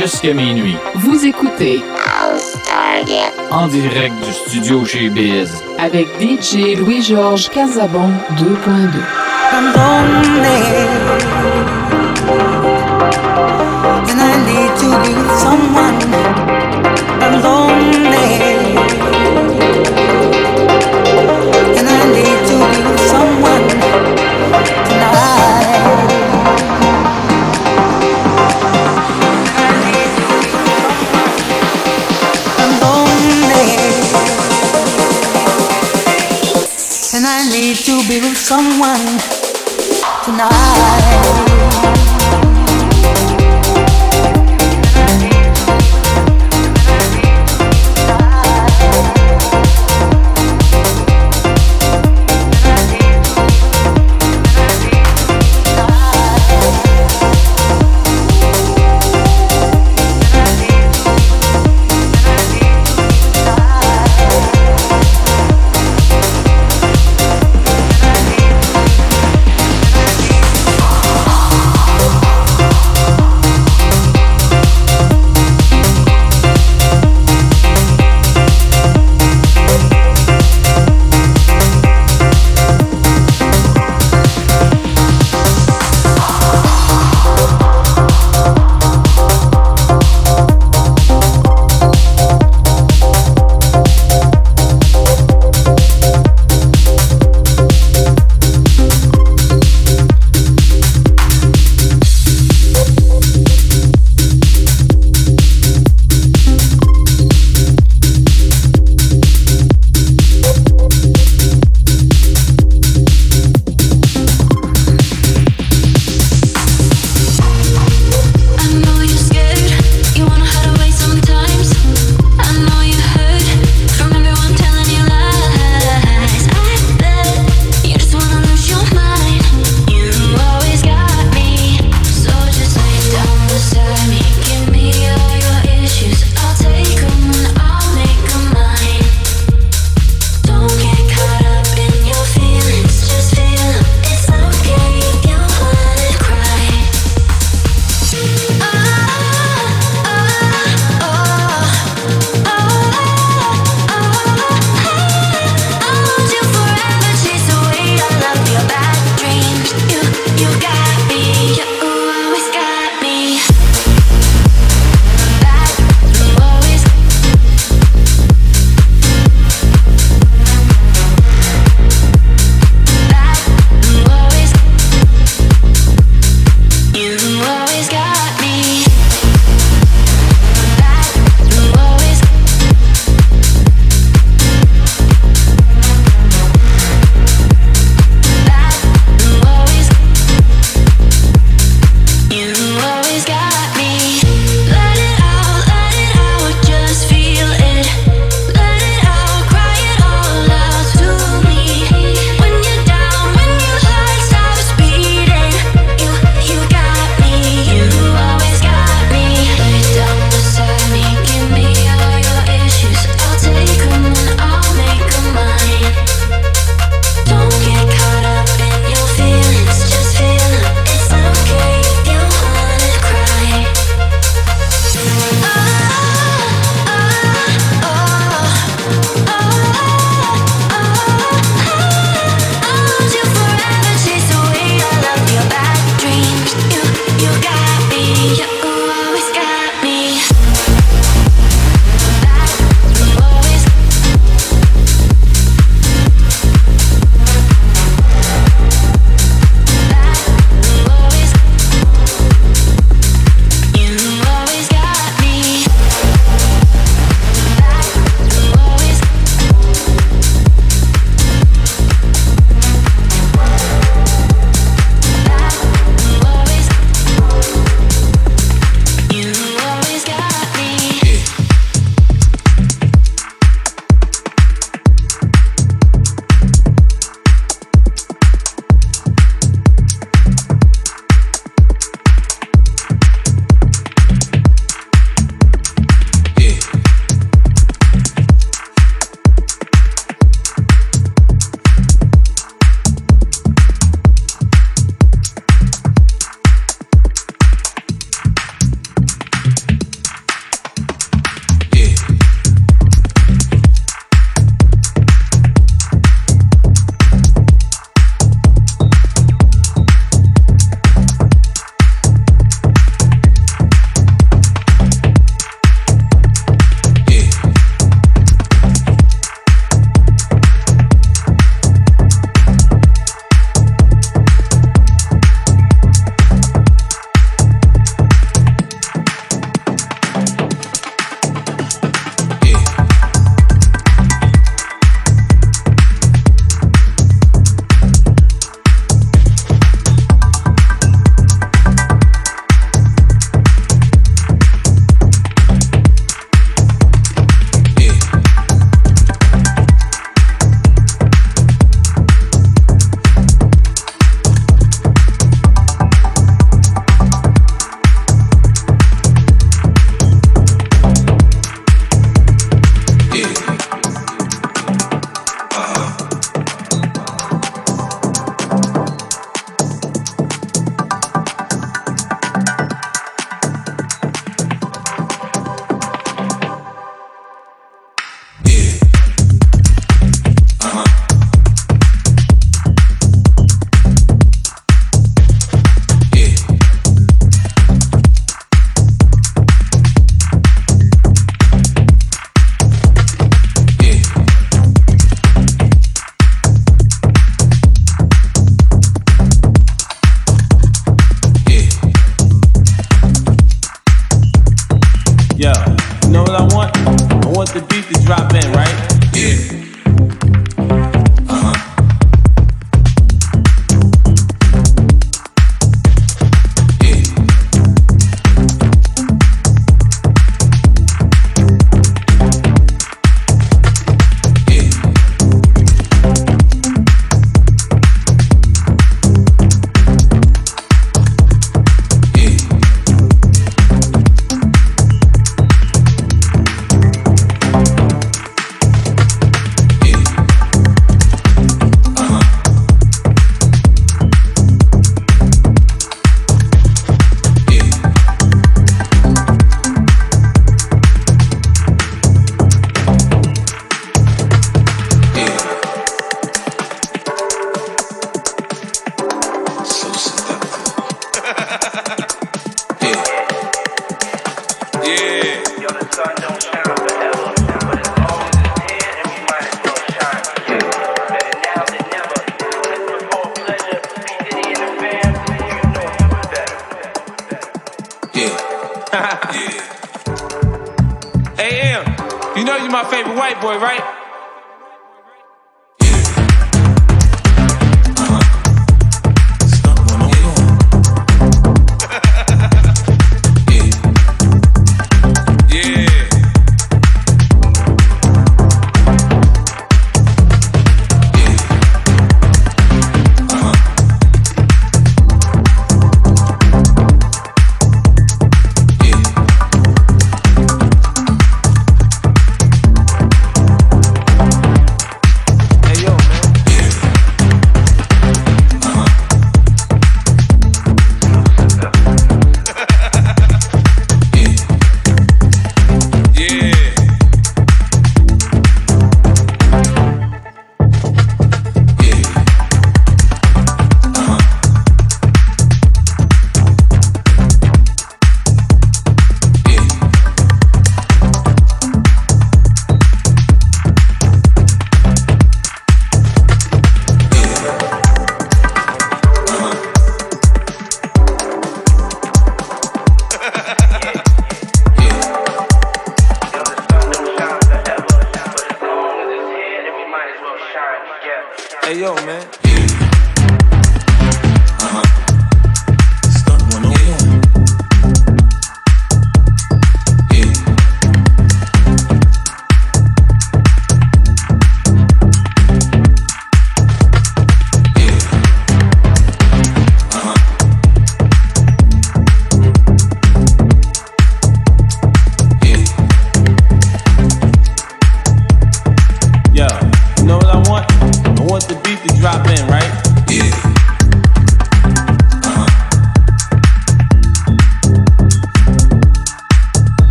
Jusqu'à minuit. Vous écoutez En direct du studio chez Biz. avec DJ Louis-Georges Casabon 2.2. someone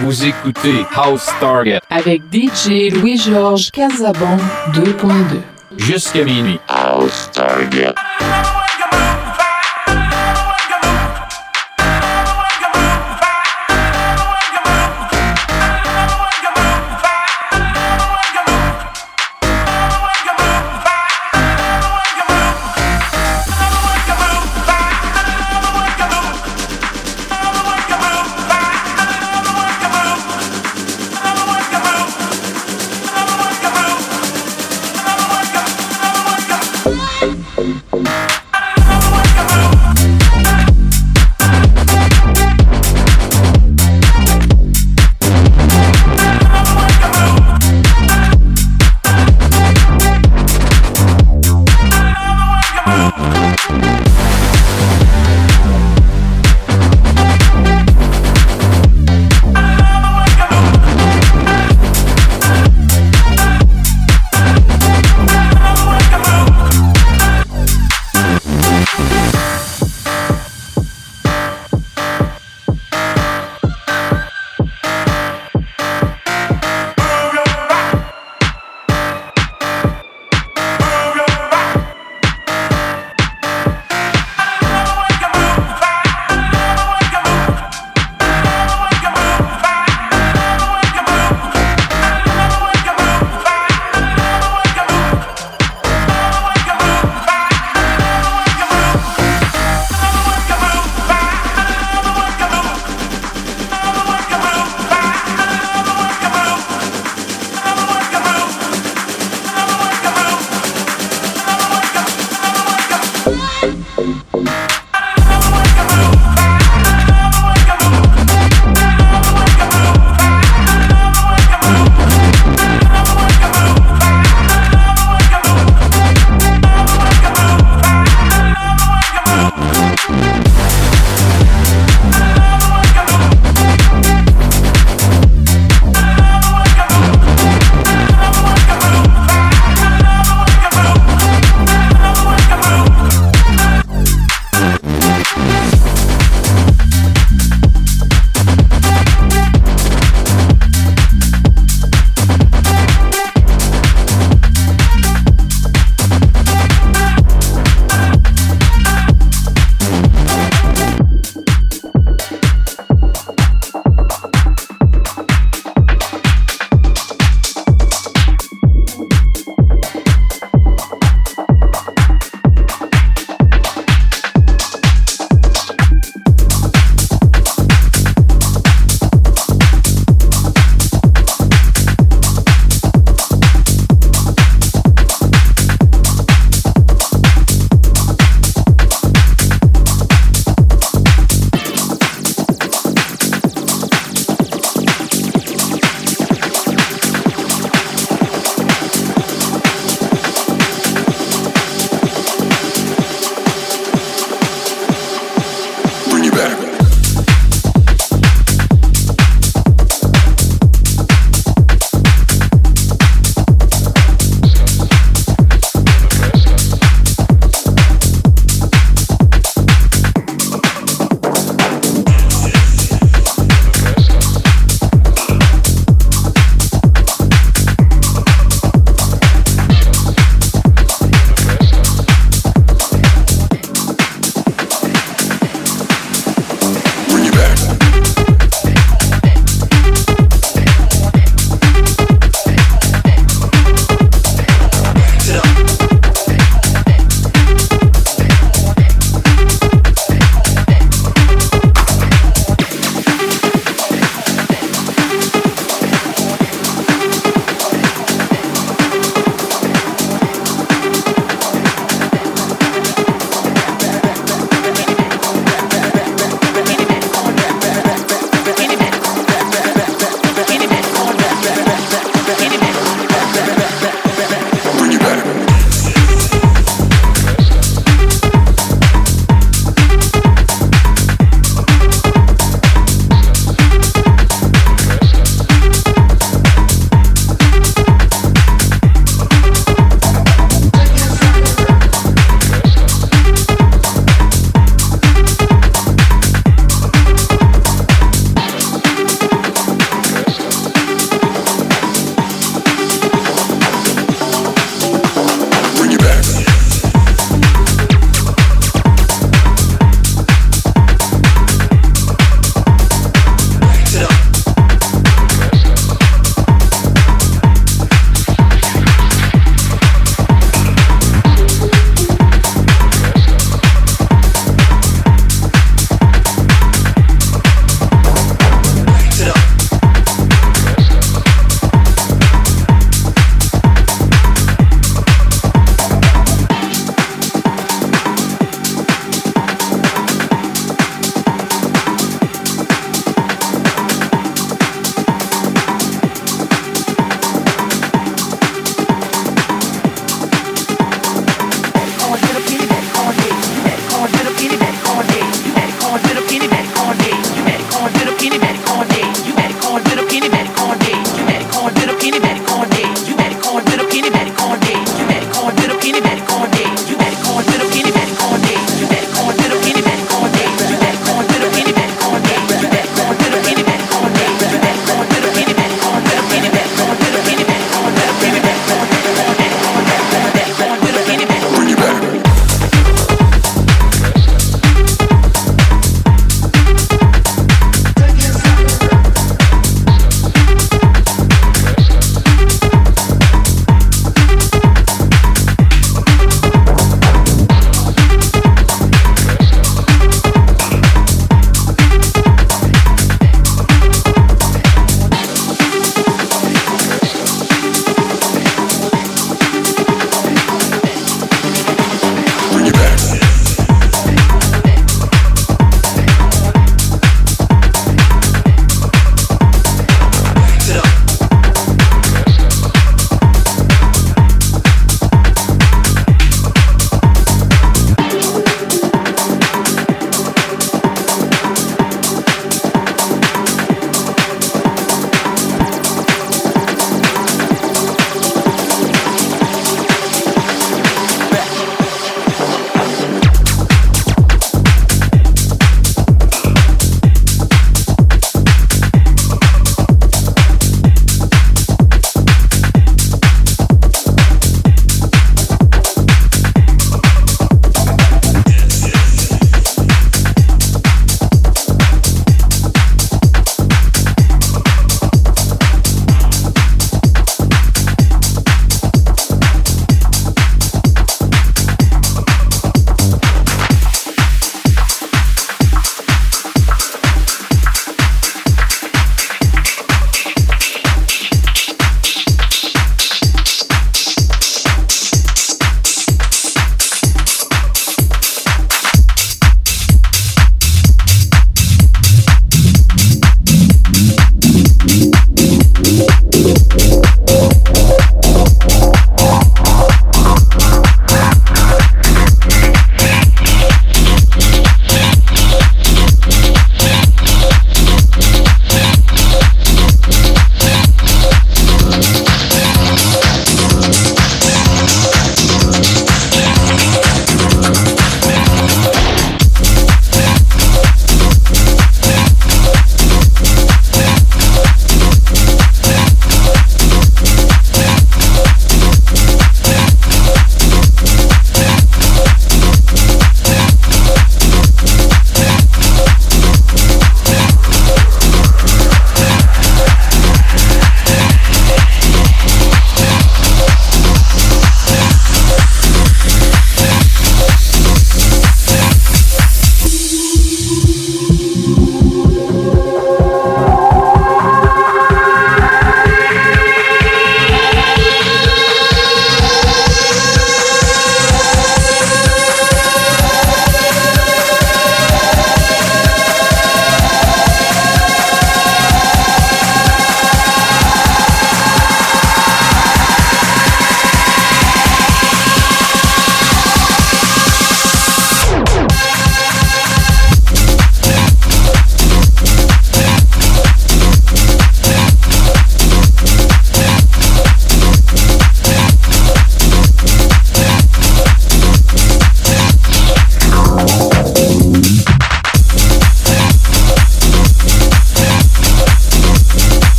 Vous écoutez House Target avec DJ Louis-Georges Casabon 2.2. Jusqu'à minuit. House Target.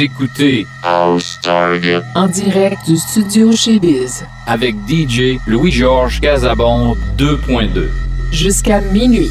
Écoutez House. En direct du studio chez Biz. avec DJ Louis-Georges Casabon 2.2. Jusqu'à minuit.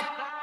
back.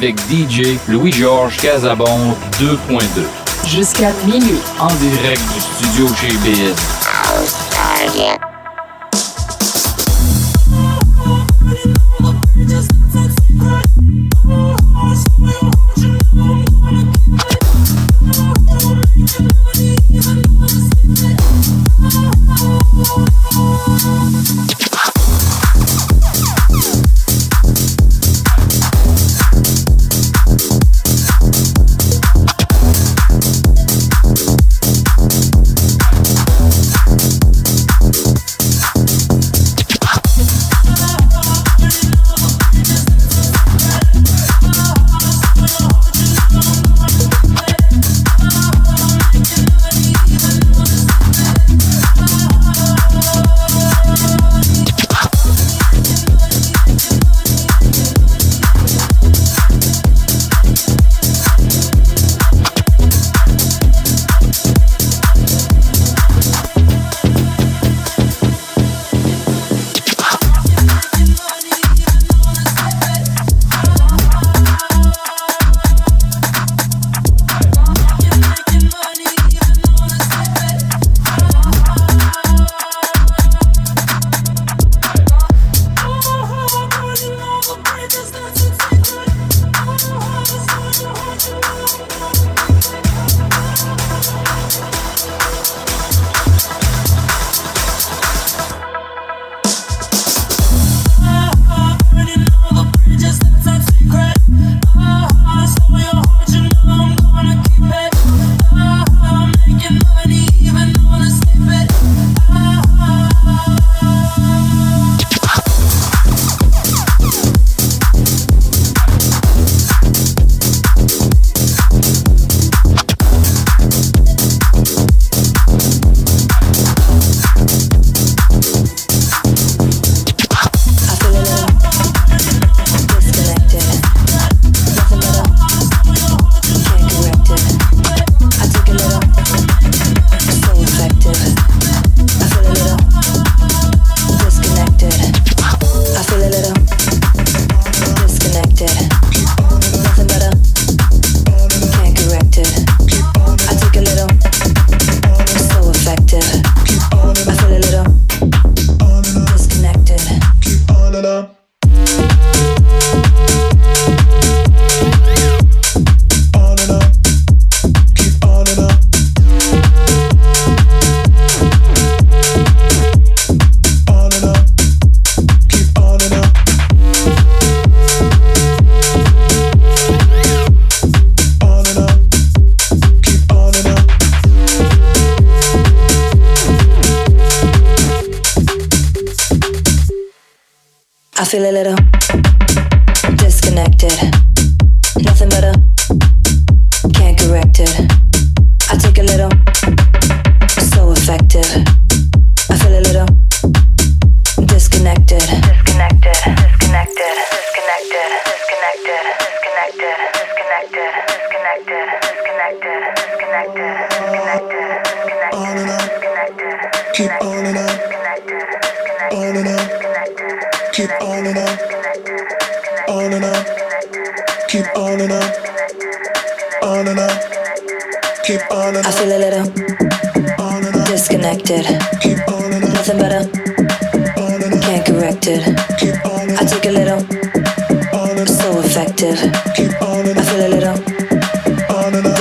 Avec DJ Louis-Georges Casabon 2.2. jusqu'à minuit. En direct du studio chez Biz.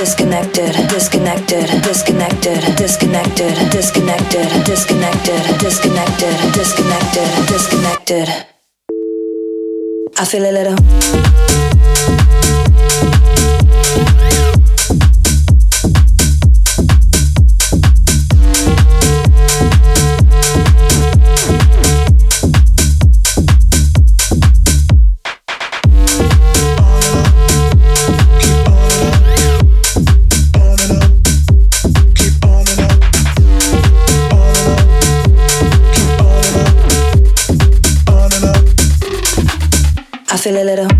disconnected, disconnected, disconnected, disconnected, disconnected, disconnected, disconnected, disconnected, disconnected. I feel a little feel a little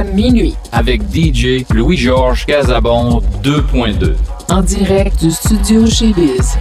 minuit avec DJ Louis-Georges Casabon 2.2 en direct du studio chez Biz.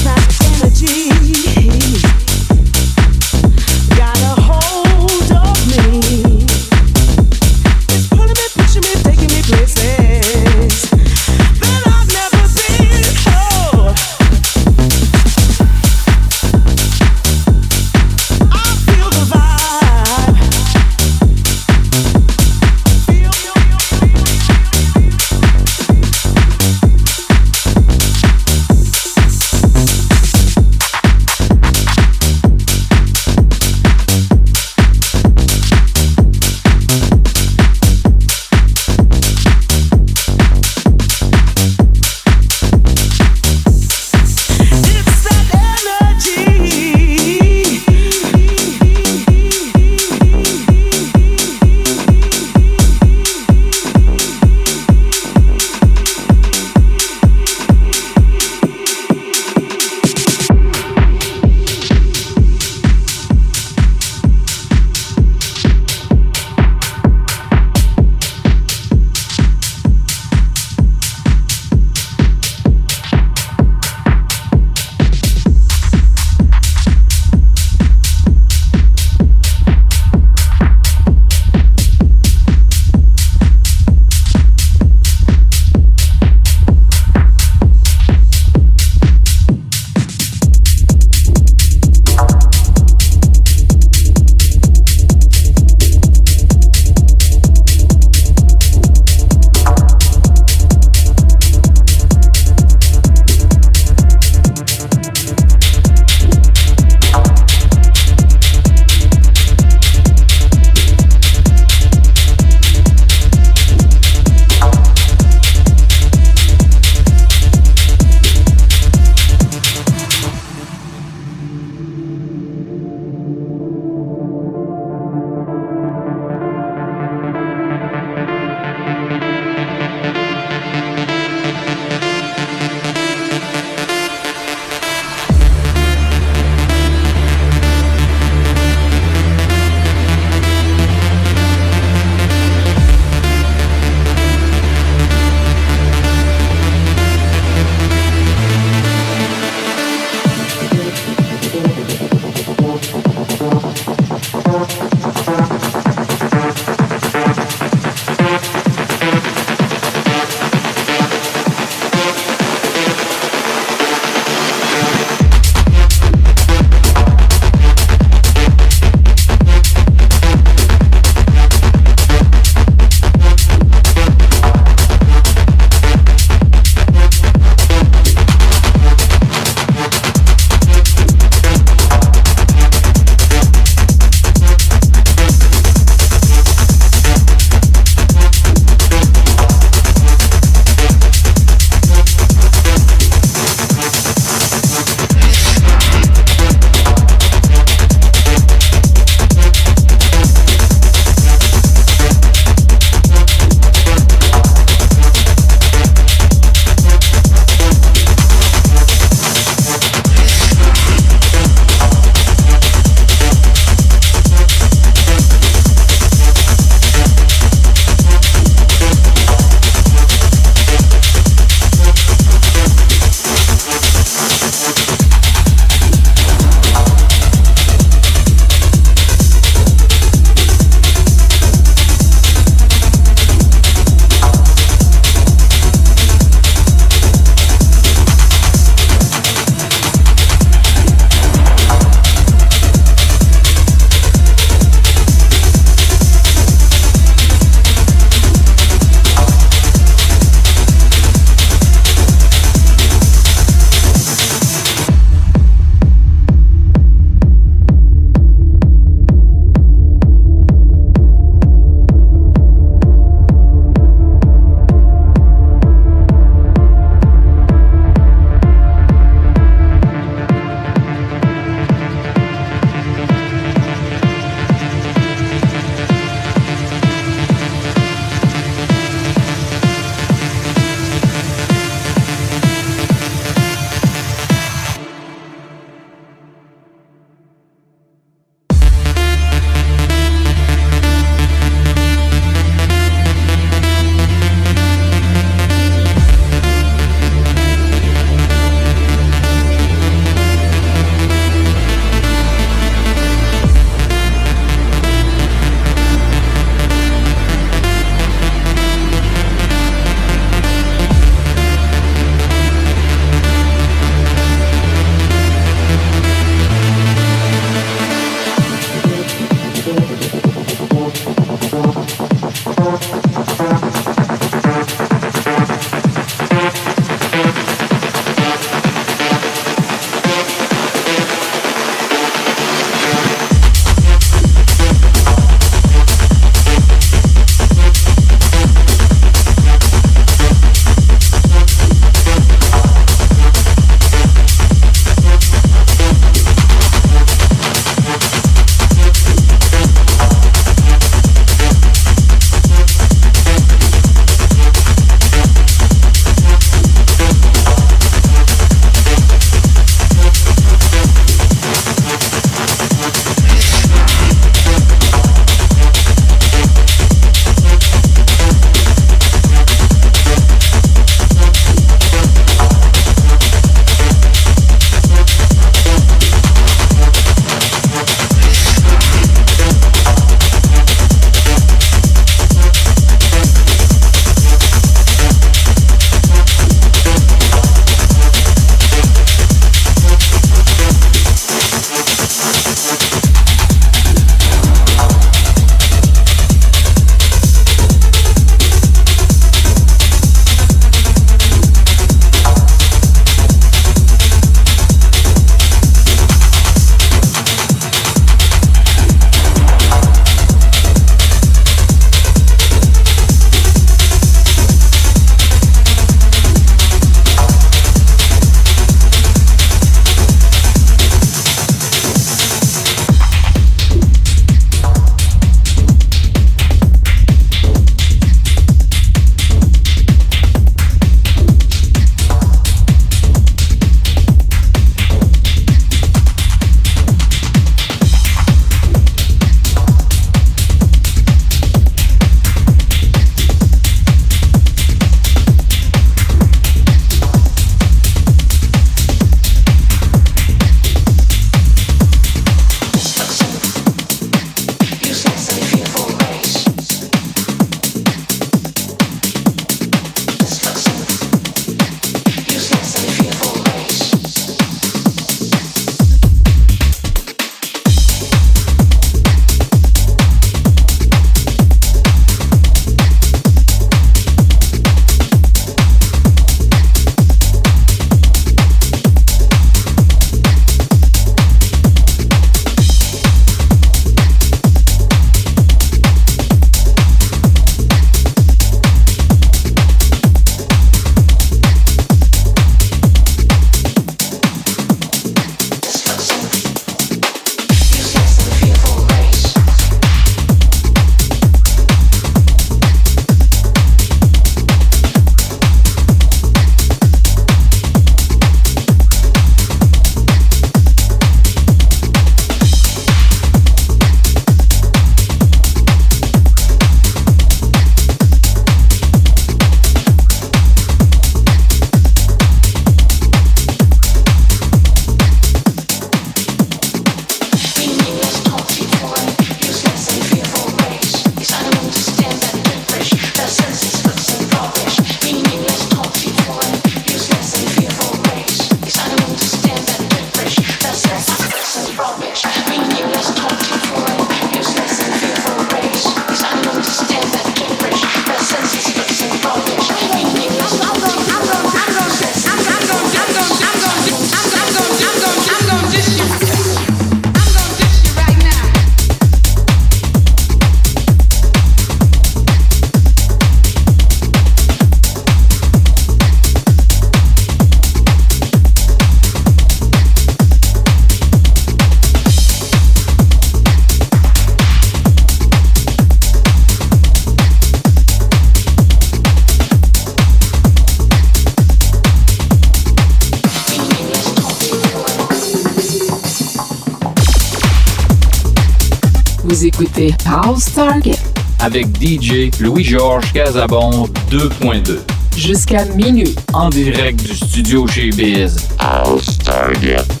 House Target avec DJ Louis-Georges Casabon 2.2. jusqu'à minuit. En direct du studio chez Biz. House Target.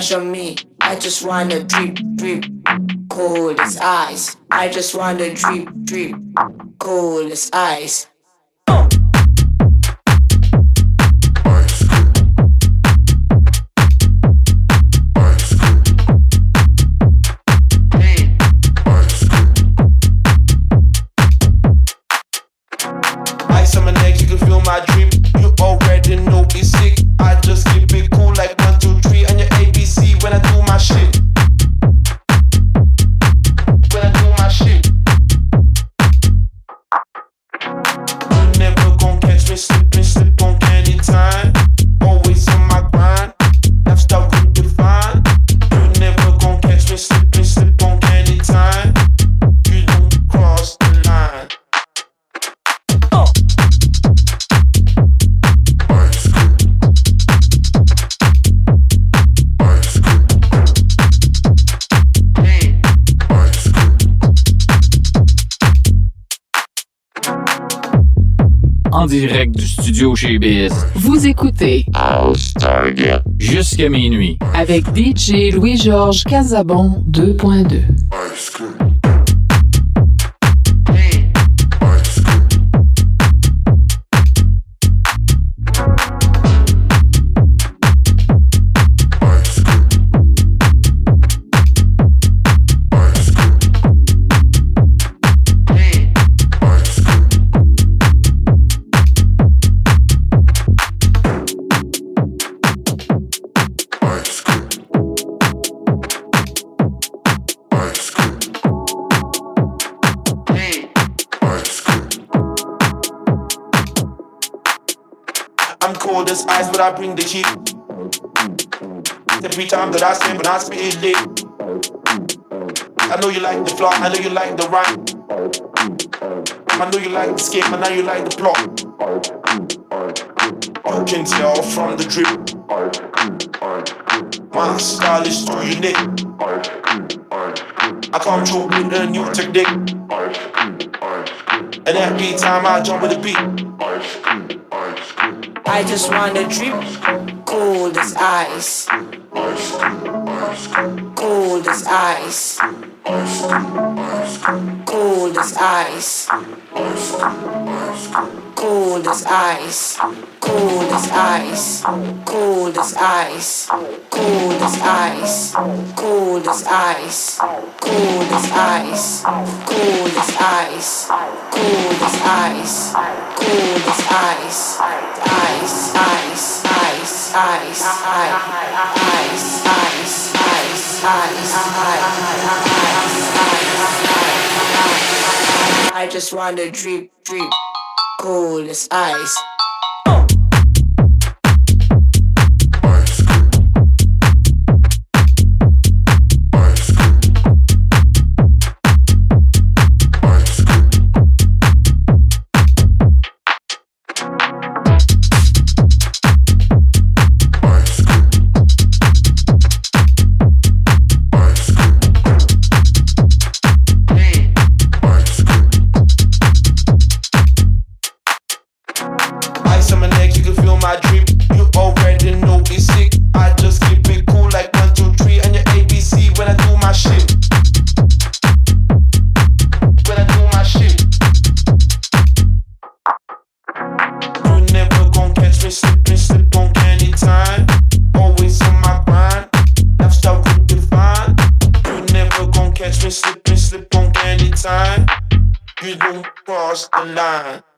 smash on me. I just wanna drip, drip, cold as ice. I just wanna drip, drip, cold as ice. my drip. You already know it's sick. I just direct du studio chez Biz. Vous écoutez House Target. Jusqu'à minuit. avec DJ Louis-Georges Casabon 2.2. I'm ice, but I bring the heat. Every time that I spin, when I spit it lit. I know you like the flow, I know you like the rhyme. I know you like the scheme, I know you like the plot. You can tell from the drip. My style is too unique. I come through with a new technique. And every time I jump with the beat. I just wanna drip cold as ice. Just wanna drip, drip, ice. Ice cross the line.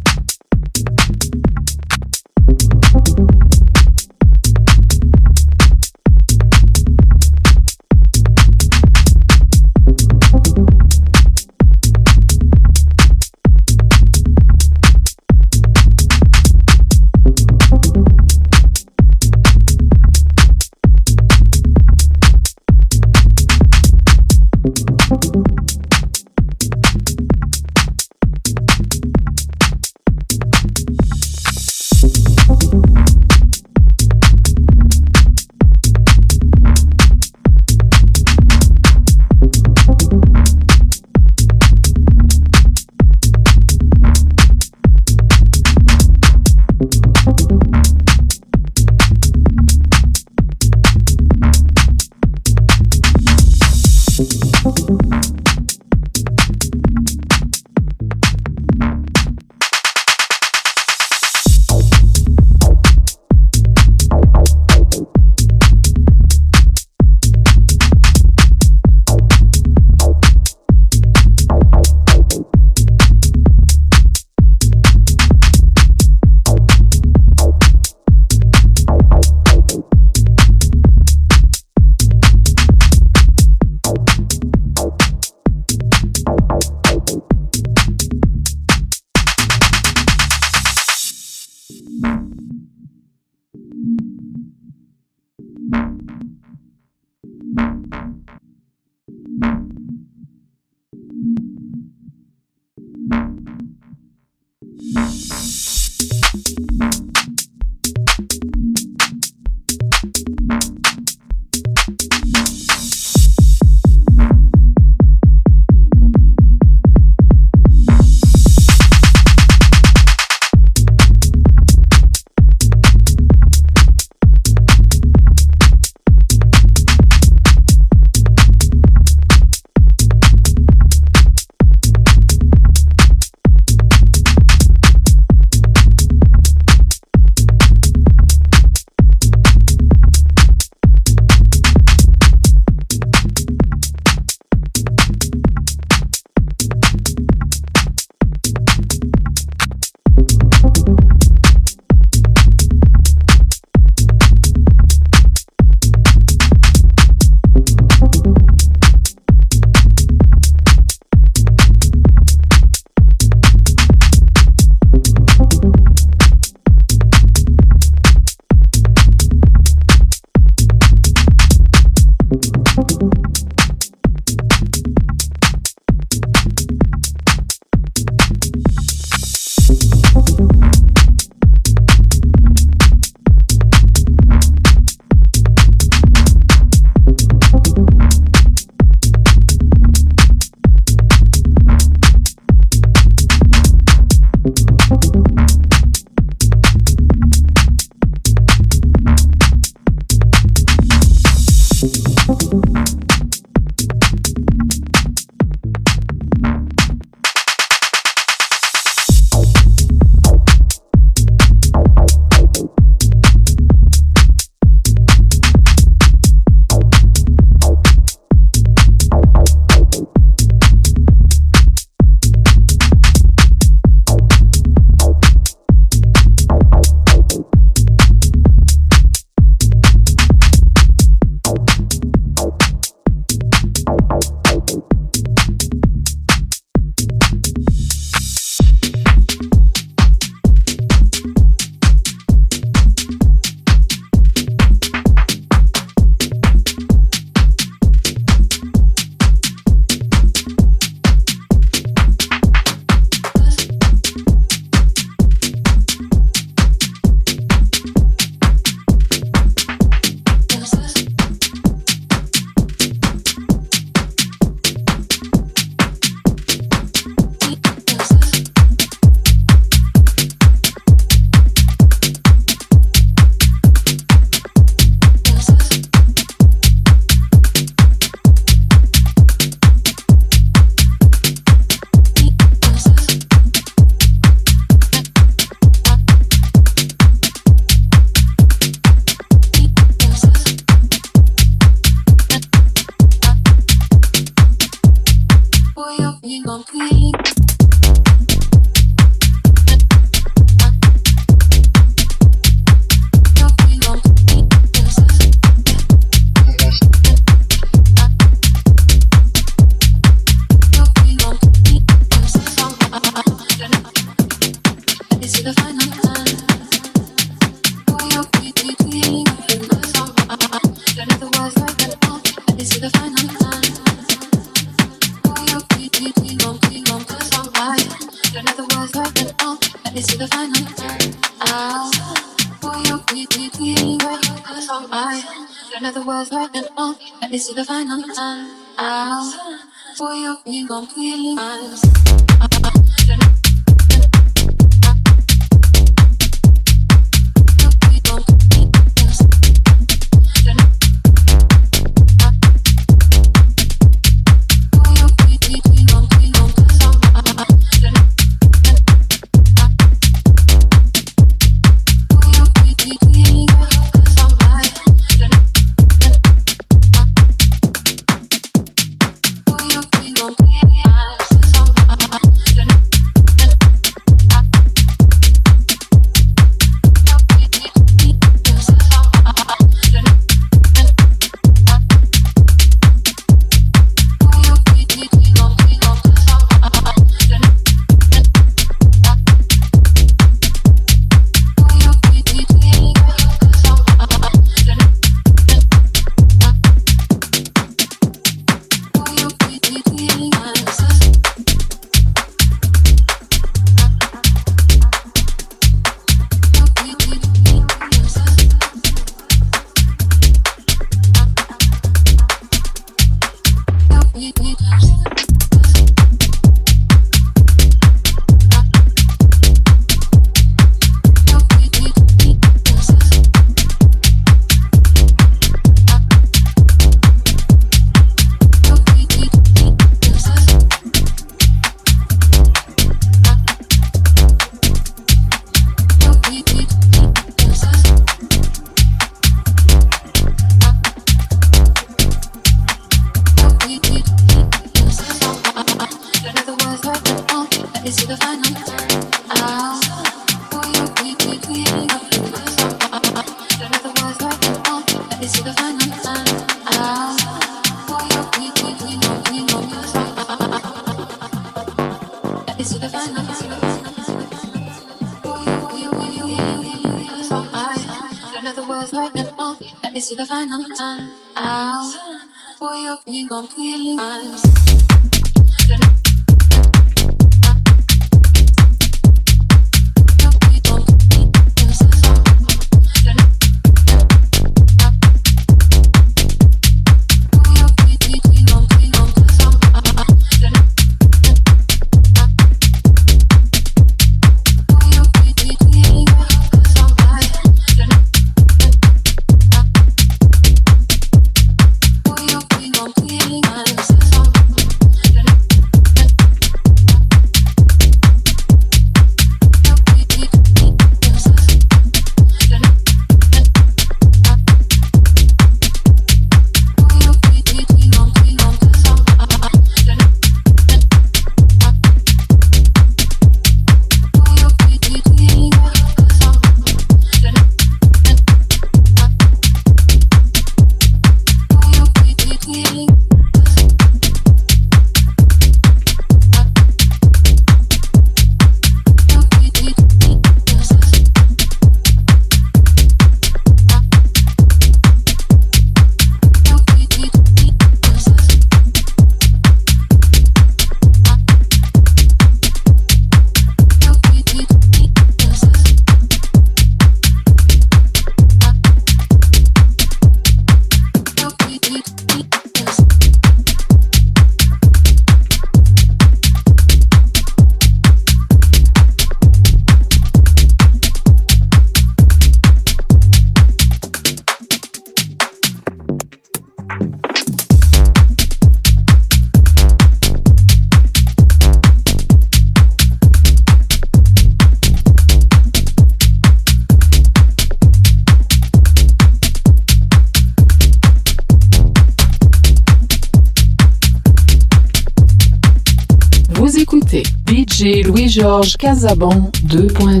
Casabon 2.2.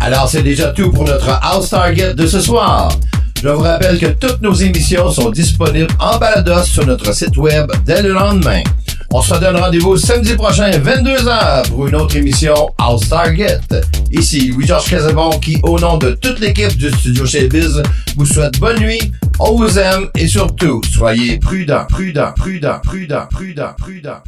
Alors, c'est déjà tout pour notre House Target de ce soir. Je vous rappelle que toutes nos émissions sont disponibles en balados sur notre site web dès le lendemain. On se donne rendez-vous samedi prochain, 22h, pour une autre émission House Target. Ici Louis-Georges Casabon qui, au nom de toute l'équipe du studio chez Biz, vous souhaite bonne nuit, on vous aime et surtout, soyez prudents, prudents, prudents, prudents, prudents, prudents.